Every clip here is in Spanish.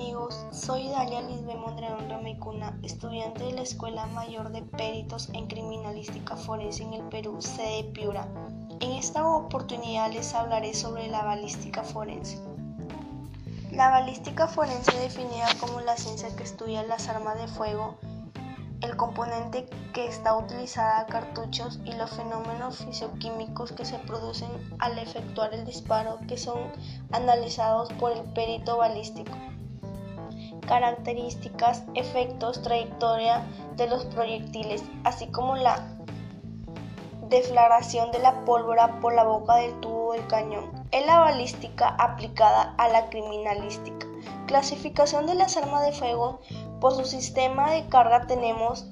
amigos, soy Dalia Lisbe Mondreón Ramecuna, estudiante de la Escuela Mayor de Peritos en Criminalística Forense en el Perú, sede Piura. En esta oportunidad les hablaré sobre la balística forense. La balística forense definida como la ciencia que estudia las armas de fuego, el componente que está utilizada a cartuchos y los fenómenos fisioquímicos que se producen al efectuar el disparo que son analizados por el perito balístico. Características, efectos, trayectoria de los proyectiles, así como la deflagración de la pólvora por la boca del tubo del cañón. Es la balística aplicada a la criminalística. Clasificación de las armas de fuego por su sistema de carga tenemos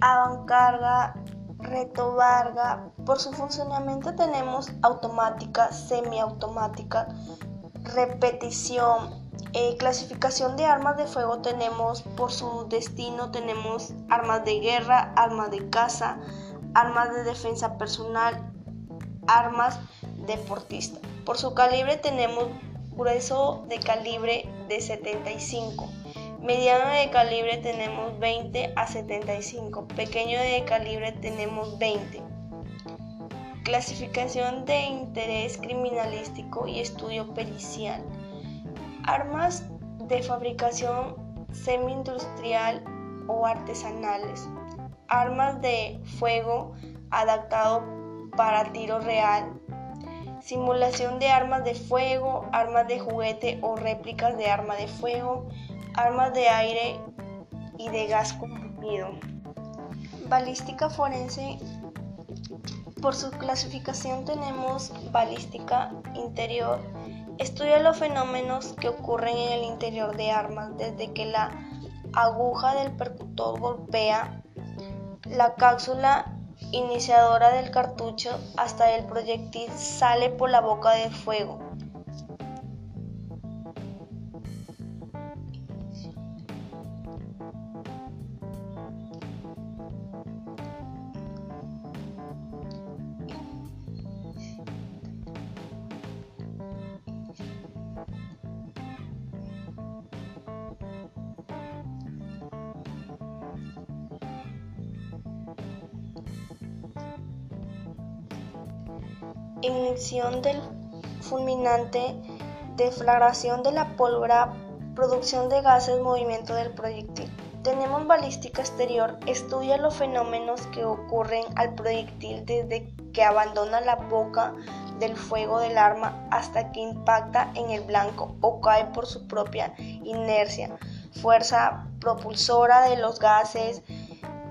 avancarga, retobarga. Por su funcionamiento tenemos automática, semiautomática, repetición. Eh, clasificación de armas de fuego tenemos por su destino tenemos armas de guerra, armas de caza, armas de defensa personal, armas deportista. Por su calibre tenemos grueso de calibre de 75 Mediano de calibre tenemos 20 a 75. Pequeño de calibre tenemos 20. Clasificación de interés criminalístico y estudio pericial. Armas de fabricación semi-industrial o artesanales. Armas de fuego adaptado para tiro real. Simulación de armas de fuego, armas de juguete o réplicas de arma de fuego armas de aire y de gas comprimido. Balística forense. Por su clasificación tenemos balística interior. Estudia los fenómenos que ocurren en el interior de armas desde que la aguja del percutor golpea la cápsula iniciadora del cartucho hasta el proyectil sale por la boca del fuego. Ignición del fulminante, deflagración de la pólvora, producción de gases, movimiento del proyectil. Tenemos balística exterior, estudia los fenómenos que ocurren al proyectil desde que abandona la boca del fuego del arma hasta que impacta en el blanco o cae por su propia inercia, fuerza propulsora de los gases,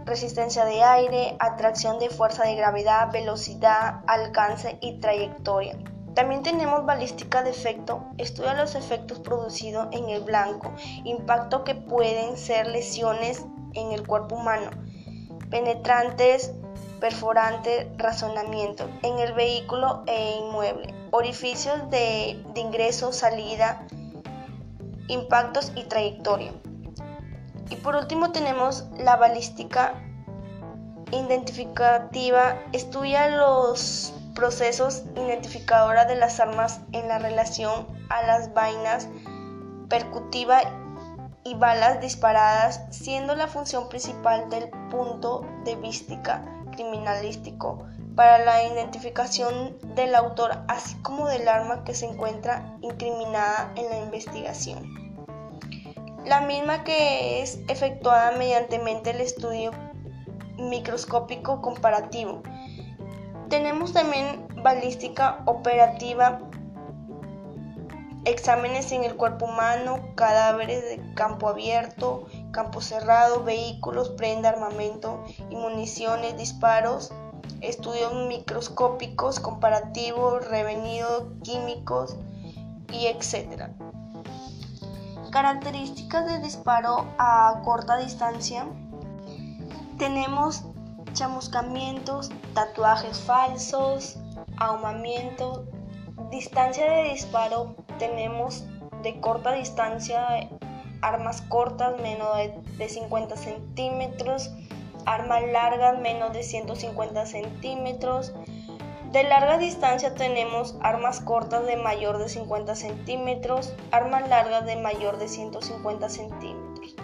resistencia de aire, atracción de fuerza de gravedad, velocidad, alcance y trayectoria. También tenemos balística de efecto, estudia los efectos producidos en el blanco, impacto que pueden ser lesiones en el cuerpo humano, penetrantes, perforantes, razonamiento en el vehículo e inmueble, orificios de, de ingreso, salida, impactos y trayectoria. Y por último tenemos la balística identificativa, estudia los procesos identificadora de las armas en la relación a las vainas percutiva y balas disparadas, siendo la función principal del punto de vista criminalístico. Para la identificación del autor, así como del arma que se encuentra incriminada en la investigación la misma que es efectuada mediante el estudio microscópico comparativo. Tenemos también balística operativa, exámenes en el cuerpo humano, cadáveres de campo abierto, campo cerrado, vehículos, prenda, armamento y municiones, disparos, estudios microscópicos, comparativos, revenidos, químicos y etcétera. Características de disparo a corta distancia. Tenemos chamuscamientos, tatuajes falsos, ahumamiento. Distancia de disparo tenemos de corta distancia armas cortas menos de 50 centímetros, armas largas menos de 150 centímetros, De larga distancia tenemos armas cortas de mayor de 50 centímetros, armas largas de mayor de 150 centímetros.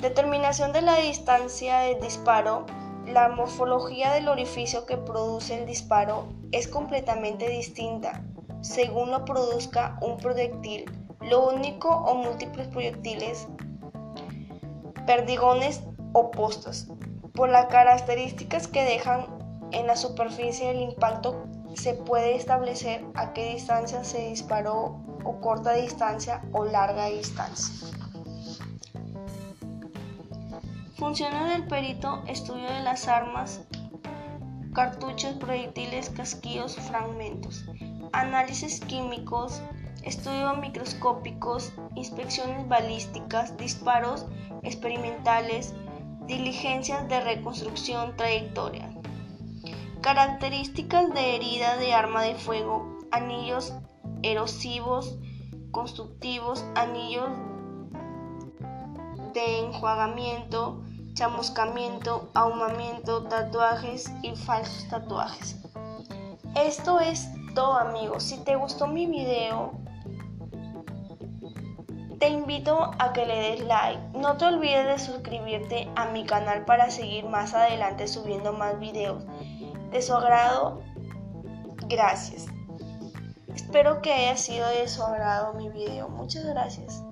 Determinación de la distancia de disparo. La morfología del orificio que produce el disparo es completamente distinta según lo produzca un proyectil. Lo único o múltiples proyectiles, perdigones o postas. Por las características que dejan en la superficie del impacto se puede establecer a qué distancia se disparó o corta distancia o larga distancia. Funciones del perito, estudio de las armas, cartuchos, proyectiles, casquillos, fragmentos. Análisis químicos, estudios microscópicos, inspecciones balísticas, disparos experimentales, diligencias de reconstrucción, trayectoria. Características de herida de arma de fuego, anillos erosivos, constructivos, anillos de enjuagamiento, chamuscamiento, ahumamiento, tatuajes y falsos tatuajes. Esto es todo amigos. Si te gustó mi video, te invito a que le des like. No te olvides de suscribirte a mi canal para seguir más adelante subiendo más videos de su agrado, gracias. Espero que haya sido de su agrado mi video. Muchas gracias.